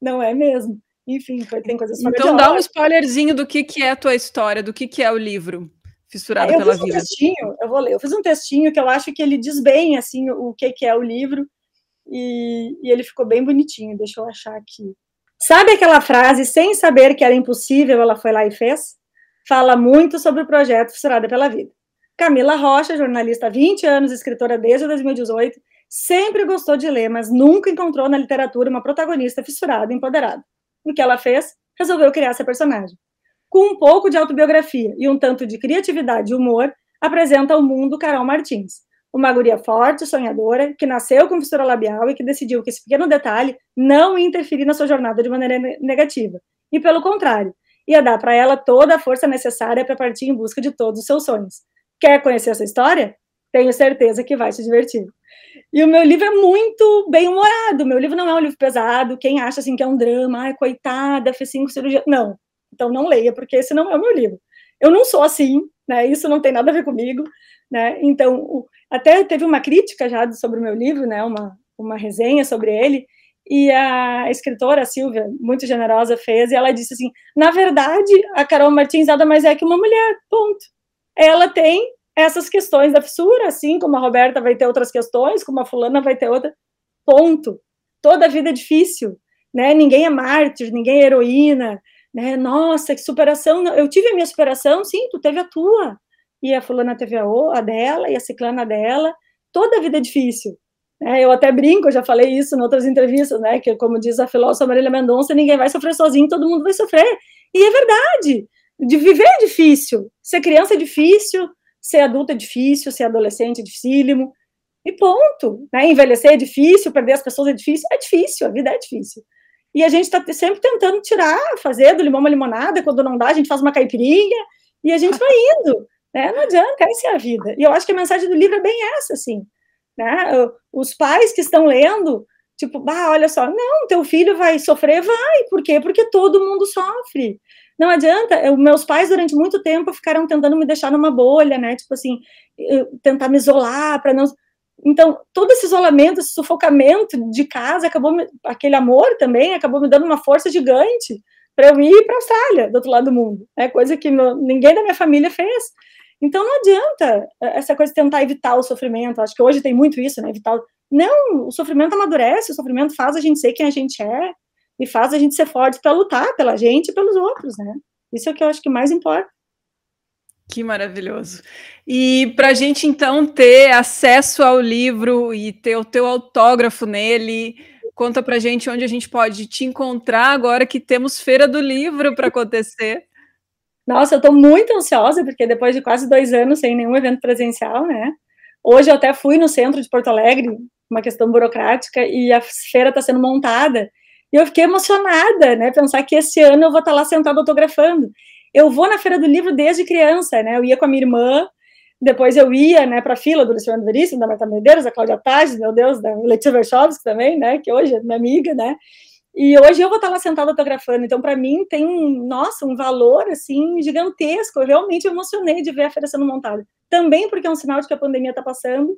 Não é mesmo. Enfim, tem coisas Então dá um spoilerzinho do que, que é a tua história, do que, que é o livro Fissurado eu pela fiz um Vida. Textinho, eu vou ler. Eu fiz um textinho que eu acho que ele diz bem assim o que, que é o livro e, e ele ficou bem bonitinho. Deixa eu achar aqui. Sabe aquela frase, sem saber que era impossível, ela foi lá e fez? Fala muito sobre o projeto Fissurada pela Vida. Camila Rocha, jornalista há 20 anos, escritora desde 2018, sempre gostou de ler, mas nunca encontrou na literatura uma protagonista fissurada e empoderada o que ela fez? Resolveu criar essa personagem. Com um pouco de autobiografia e um tanto de criatividade e humor, apresenta ao mundo Carol Martins, uma guria forte, sonhadora, que nasceu com fissura labial e que decidiu que esse pequeno detalhe não ia interferir na sua jornada de maneira negativa. E, pelo contrário, ia dar para ela toda a força necessária para partir em busca de todos os seus sonhos. Quer conhecer essa história? Tenho certeza que vai se divertir. E o meu livro é muito bem humorado. Meu livro não é um livro pesado. Quem acha assim que é um drama, ai, coitada, fez cinco cirurgias. Não. Então não leia, porque esse não é o meu livro. Eu não sou assim, né? Isso não tem nada a ver comigo, né? Então, até teve uma crítica já sobre o meu livro, né? Uma, uma resenha sobre ele. E a escritora a Silvia, muito generosa, fez, e ela disse assim: na verdade, a Carol Martins nada mais é que uma mulher, ponto. Ela tem essas questões da fissura, assim como a Roberta vai ter outras questões, como a fulana vai ter outra, ponto. Toda a vida é difícil, né? Ninguém é mártir, ninguém é heroína, né? Nossa, que superação! Eu tive a minha superação, sim, tu teve a tua. E a fulana teve a, a dela, e a ciclana dela. Toda a vida é difícil. Né? Eu até brinco, já falei isso em outras entrevistas, né? Que, como diz a filósofa Marília Mendonça, ninguém vai sofrer sozinho, todo mundo vai sofrer. E é verdade. De viver é difícil. Ser criança é difícil, ser adulto é difícil, ser adolescente é dificílimo, e ponto. Né? Envelhecer é difícil, perder as pessoas é difícil, é difícil, a vida é difícil. E a gente está sempre tentando tirar, fazer do limão uma limonada, quando não dá, a gente faz uma caipirinha, e a gente vai indo. Né? Não adianta, essa é a vida. E eu acho que a mensagem do livro é bem essa, assim. Né? Os pais que estão lendo, tipo, bah, olha só, não, teu filho vai sofrer, vai. Por quê? Porque todo mundo sofre. Não adianta, eu, meus pais durante muito tempo ficaram tentando me deixar numa bolha, né? Tipo assim, tentar me isolar para não. Então, todo esse isolamento, esse sufocamento de casa, acabou me, aquele amor também acabou me dando uma força gigante para eu ir para a Austrália, do outro lado do mundo, é coisa que meu, ninguém da minha família fez. Então, não adianta é, essa coisa de tentar evitar o sofrimento. Acho que hoje tem muito isso, né? Evitar. Não, o sofrimento amadurece, o sofrimento faz a gente ser quem a gente é, e faz a gente ser forte para lutar pela gente e pelos outros, né? Isso é o que eu acho que mais importa. Que maravilhoso. E para a gente então ter acesso ao livro e ter o teu autógrafo nele, conta para a gente onde a gente pode te encontrar agora que temos Feira do Livro para acontecer. Nossa, eu estou muito ansiosa, porque depois de quase dois anos sem nenhum evento presencial, né? Hoje eu até fui no centro de Porto Alegre, uma questão burocrática, e a feira está sendo montada. E eu fiquei emocionada, né? Pensar que esse ano eu vou estar tá lá sentada autografando eu vou na Feira do Livro desde criança, né? Eu ia com a minha irmã, depois eu ia, né, para a fila do Luciano Veríssimo, da Marta Medeiros, da Cláudia Tades, meu Deus, da Letícia Verchovski também, né, que hoje é minha amiga, né? E hoje eu vou estar lá sentada autografando. Então, para mim, tem nossa, um valor, assim, gigantesco. Eu realmente emocionei de ver a feira sendo montada. Também porque é um sinal de que a pandemia está passando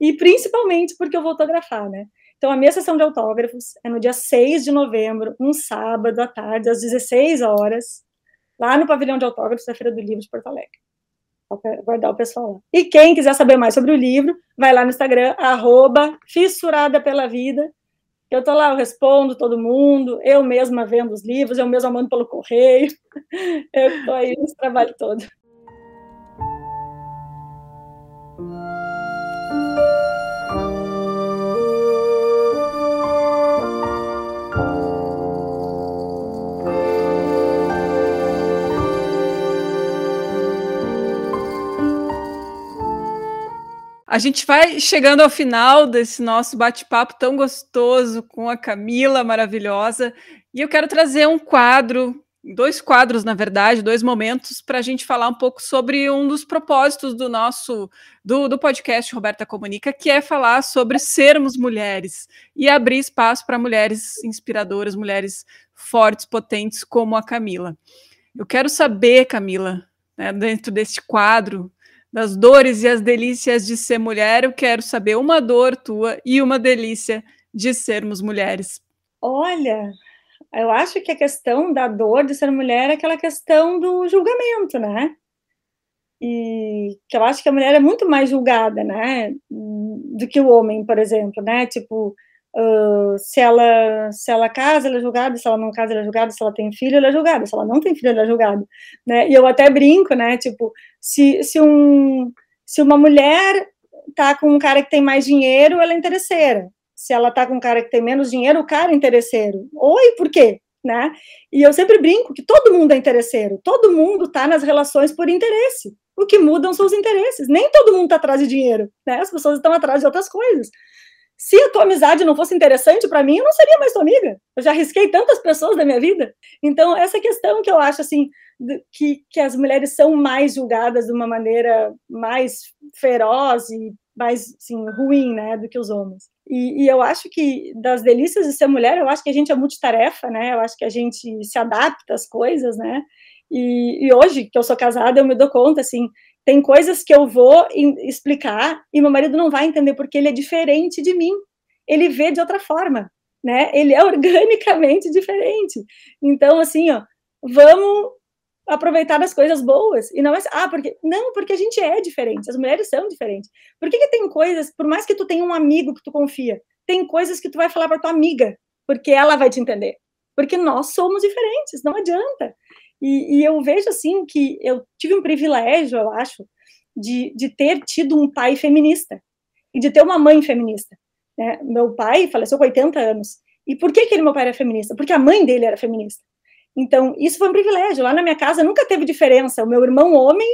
e principalmente porque eu vou autografar, né? Então, a minha sessão de autógrafos é no dia 6 de novembro, um sábado à tarde, às 16 horas lá no pavilhão de autógrafos da Feira do Livro de Porto Alegre. Guardar o pessoal lá. E quem quiser saber mais sobre o livro, vai lá no Instagram, arroba fissurada pela vida. Eu tô lá, eu respondo todo mundo, eu mesma vendo os livros, eu mesma mando pelo correio. Eu tô aí nesse trabalho todo. A gente vai chegando ao final desse nosso bate-papo tão gostoso com a Camila maravilhosa. E eu quero trazer um quadro, dois quadros, na verdade, dois momentos, para a gente falar um pouco sobre um dos propósitos do nosso do, do podcast Roberta Comunica, que é falar sobre sermos mulheres e abrir espaço para mulheres inspiradoras, mulheres fortes, potentes, como a Camila. Eu quero saber, Camila, né, dentro deste quadro, das dores e as delícias de ser mulher, eu quero saber uma dor tua e uma delícia de sermos mulheres. Olha, eu acho que a questão da dor de ser mulher é aquela questão do julgamento, né? E que eu acho que a mulher é muito mais julgada, né? Do que o homem, por exemplo, né? Tipo, Uh, se ela se ela casa, ela é julgada, se ela não casa, ela é julgada, se ela tem filho, ela é julgada, se ela não tem filho, ela é julgada, né? E eu até brinco, né? Tipo, se, se um se uma mulher tá com um cara que tem mais dinheiro, ela é interesseira. Se ela tá com um cara que tem menos dinheiro, o cara é interesseiro. Oi, por quê? Né? E eu sempre brinco que todo mundo é interesseiro, todo mundo tá nas relações por interesse. O que mudam são os interesses. Nem todo mundo está atrás de dinheiro, né? As pessoas estão atrás de outras coisas se a tua amizade não fosse interessante para mim, eu não seria mais tua amiga. Eu já arrisquei tantas pessoas da minha vida. Então, essa questão que eu acho assim, que, que as mulheres são mais julgadas de uma maneira mais feroz e mais assim, ruim, né, do que os homens. E, e, eu acho que das delícias de ser mulher, eu acho que a gente é multitarefa, né? Eu acho que a gente se adapta às coisas, né? E, e hoje que eu sou casada, eu me dou conta assim tem coisas que eu vou explicar e meu marido não vai entender porque ele é diferente de mim. Ele vê de outra forma, né? Ele é organicamente diferente. Então, assim, ó, vamos aproveitar as coisas boas e não é ah porque não porque a gente é diferente as mulheres são diferentes por que, que tem coisas por mais que tu tenha um amigo que tu confia tem coisas que tu vai falar para tua amiga porque ela vai te entender porque nós somos diferentes não adianta e, e, eu vejo assim que eu tive um privilégio, eu acho, de, de ter tido um pai feminista e de ter uma mãe feminista. Né? Meu pai faleceu com 80 anos. E por que, que ele, meu pai era feminista? Porque a mãe dele era feminista. Então, isso foi um privilégio. Lá na minha casa nunca teve diferença. O meu irmão homem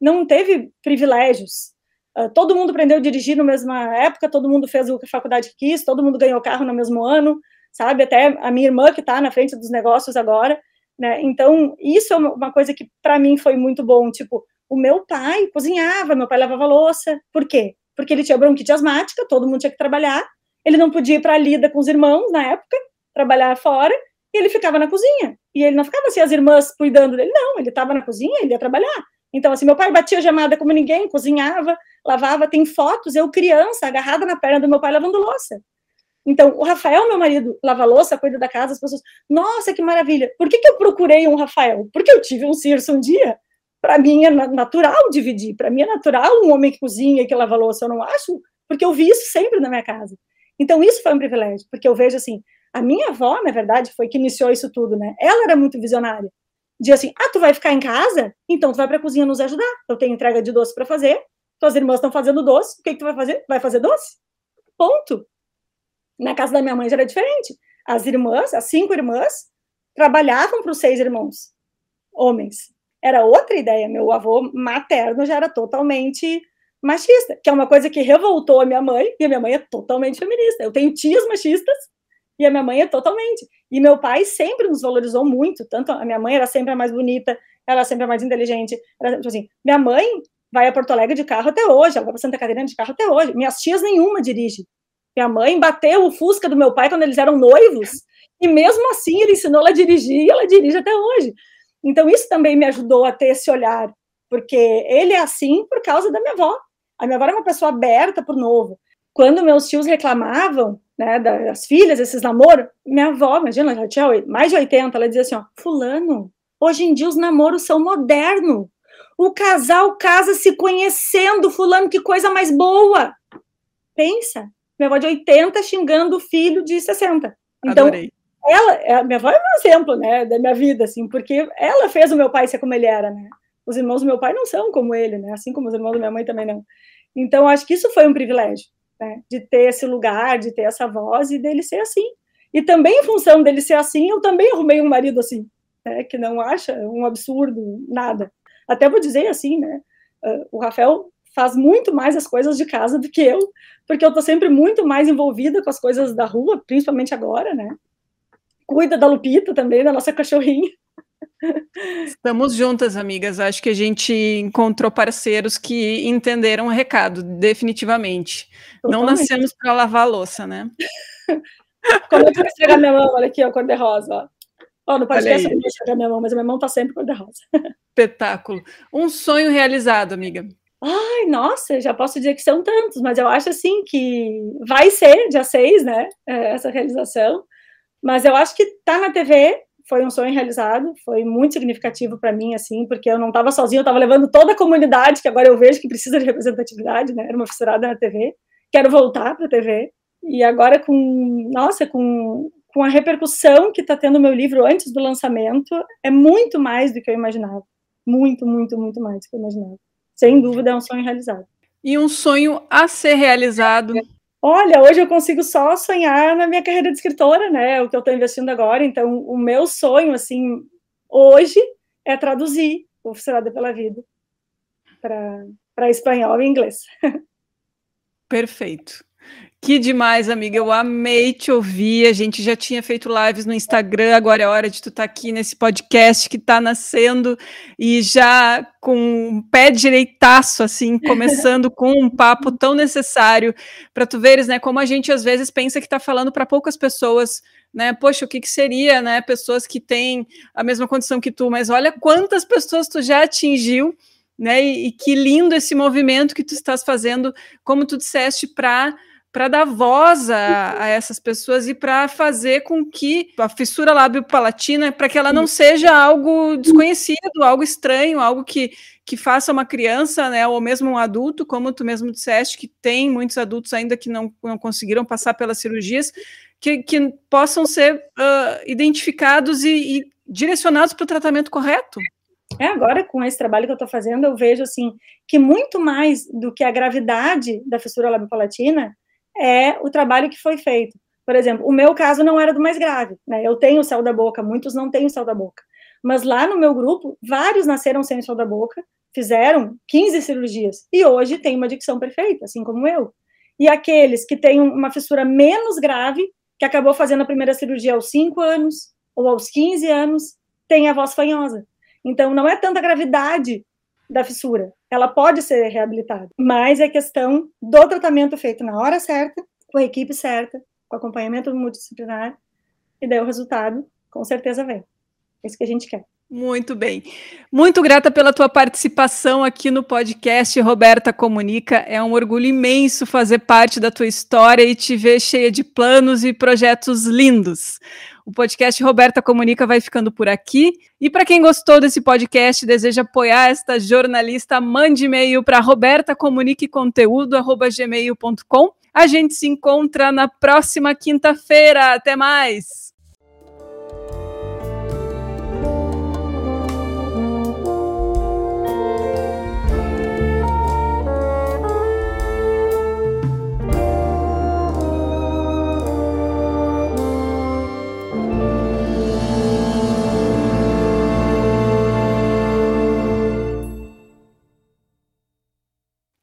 não teve privilégios. Uh, todo mundo aprendeu a dirigir na mesma época, todo mundo fez a faculdade que quis, todo mundo ganhou carro no mesmo ano, sabe? Até a minha irmã, que está na frente dos negócios agora, né? Então, isso é uma coisa que para mim foi muito bom. Tipo, o meu pai cozinhava, meu pai lavava louça. Por quê? Porque ele tinha bronquite asmática, todo mundo tinha que trabalhar. Ele não podia ir para a lida com os irmãos na época, trabalhar fora, e ele ficava na cozinha. E ele não ficava assim, as irmãs cuidando dele, não, ele estava na cozinha, ele ia trabalhar. Então, assim, meu pai batia gemada como ninguém, cozinhava, lavava. Tem fotos, eu criança, agarrada na perna do meu pai lavando louça. Então, o Rafael, meu marido, lava louça, cuida da casa, as pessoas, nossa, que maravilha. Por que, que eu procurei um Rafael? Porque eu tive um Circe um dia. Para mim é natural dividir. Para mim é natural um homem que cozinha e que lava louça. Eu não acho, porque eu vi isso sempre na minha casa. Então, isso foi um privilégio, porque eu vejo assim, a minha avó, na verdade, foi que iniciou isso tudo, né? Ela era muito visionária. de assim, ah, tu vai ficar em casa? Então tu vai para a cozinha nos ajudar. Eu tenho entrega de doce para fazer, tuas irmãs estão fazendo doce, o que, que tu vai fazer? Vai fazer doce. Ponto. Na casa da minha mãe já era diferente. As irmãs, as cinco irmãs, trabalhavam para os seis irmãos, homens. Era outra ideia. Meu avô materno já era totalmente machista, que é uma coisa que revoltou a minha mãe, e a minha mãe é totalmente feminista. Eu tenho tias machistas e a minha mãe é totalmente. E meu pai sempre nos valorizou muito, tanto a minha mãe era sempre a mais bonita, ela sempre a mais inteligente. Era, assim, minha mãe vai a Porto Alegre de carro até hoje, ela vai para Santa Catarina de carro até hoje. Minhas tias nenhuma dirige. Minha mãe bateu o Fusca do meu pai quando eles eram noivos, e mesmo assim ele ensinou ela a dirigir e ela dirige até hoje. Então isso também me ajudou a ter esse olhar, porque ele é assim por causa da minha avó. A minha avó era uma pessoa aberta o novo. Quando meus tios reclamavam, né, das filhas, esses namoros, minha avó, imagina, ela tinha mais de 80, ela dizia assim, ó, fulano, hoje em dia os namoros são modernos. O casal casa se conhecendo, fulano, que coisa mais boa. Pensa, minha avó de 80 xingando o filho de 60. Então, Adorei. ela, é, minha avó é um exemplo, né, da minha vida, assim, porque ela fez o meu pai ser como ele era, né? Os irmãos do meu pai não são como ele, né? Assim como os irmãos da minha mãe também não. Então, acho que isso foi um privilégio, né? De ter esse lugar, de ter essa voz e dele ser assim. E também, em função dele ser assim, eu também arrumei um marido assim, né? Que não acha um absurdo, nada. Até vou dizer assim, né? Uh, o Rafael faz muito mais as coisas de casa do que eu, porque eu tô sempre muito mais envolvida com as coisas da rua, principalmente agora, né? Cuida da Lupita também, da nossa cachorrinha. Estamos juntas, amigas. Acho que a gente encontrou parceiros que entenderam o recado, definitivamente. Totalmente. Não nascemos para lavar a louça, né? Como eu vou esfregar minha mão, olha aqui, ó, cor-de-rosa, ó. Ó, no podcast eu não vou minha mão, mas a minha mão tá sempre cor-de-rosa. Espetáculo. Um sonho realizado, amiga. Ai, nossa, já posso dizer que são tantos, mas eu acho assim que vai ser dia 6, né? É, essa realização. Mas eu acho que tá na TV foi um sonho realizado, foi muito significativo para mim, assim, porque eu não estava sozinha, eu estava levando toda a comunidade, que agora eu vejo que precisa de representatividade, né? Era uma fissurada na TV. Quero voltar para a TV. E agora com, nossa, com, com a repercussão que está tendo o meu livro antes do lançamento, é muito mais do que eu imaginava. Muito, muito, muito mais do que eu imaginava. Sem dúvida, é um sonho realizado. E um sonho a ser realizado Olha, hoje eu consigo só sonhar na minha carreira de escritora, né? O que eu estou investindo agora. Então, o meu sonho, assim, hoje é traduzir o Fissurada pela Vida para espanhol e inglês. Perfeito. Que demais, amiga. Eu amei te ouvir. A gente já tinha feito lives no Instagram, agora é hora de tu estar tá aqui nesse podcast que está nascendo e já com um pé direitaço, assim, começando com um papo tão necessário para tu veres, né, como a gente às vezes pensa que está falando para poucas pessoas, né? Poxa, o que, que seria, né? Pessoas que têm a mesma condição que tu, mas olha quantas pessoas tu já atingiu. Né, e, e que lindo esse movimento que tu estás fazendo, como tu disseste, para para dar voz a, a, essas pessoas e para fazer com que a fissura lábio-palatina, para que ela não seja algo desconhecido, algo estranho, algo que, que faça uma criança, né, ou mesmo um adulto, como tu mesmo disseste, que tem muitos adultos ainda que não, não conseguiram passar pelas cirurgias, que, que possam ser uh, identificados e, e direcionados para o tratamento correto. É, agora, com esse trabalho que eu estou fazendo, eu vejo, assim, que muito mais do que a gravidade da fissura labiopalatina, é o trabalho que foi feito. Por exemplo, o meu caso não era do mais grave, né? Eu tenho céu da boca, muitos não têm céu da boca. Mas lá no meu grupo, vários nasceram sem céu da boca, fizeram 15 cirurgias e hoje tem uma dicção perfeita, assim como eu. E aqueles que têm uma fissura menos grave, que acabou fazendo a primeira cirurgia aos 5 anos ou aos 15 anos, tem a voz fanhosa. Então, não é tanta gravidade da fissura. Ela pode ser reabilitada, mas é questão do tratamento feito na hora certa, com a equipe certa, com acompanhamento multidisciplinar, e daí o resultado, com certeza, vem. É isso que a gente quer. Muito bem. Muito grata pela tua participação aqui no podcast Roberta Comunica. É um orgulho imenso fazer parte da tua história e te ver cheia de planos e projetos lindos. O podcast Roberta Comunica vai ficando por aqui. E para quem gostou desse podcast e deseja apoiar esta jornalista, mande e-mail para robertacomuniqueconteúdo@gmail.com. A gente se encontra na próxima quinta-feira. Até mais.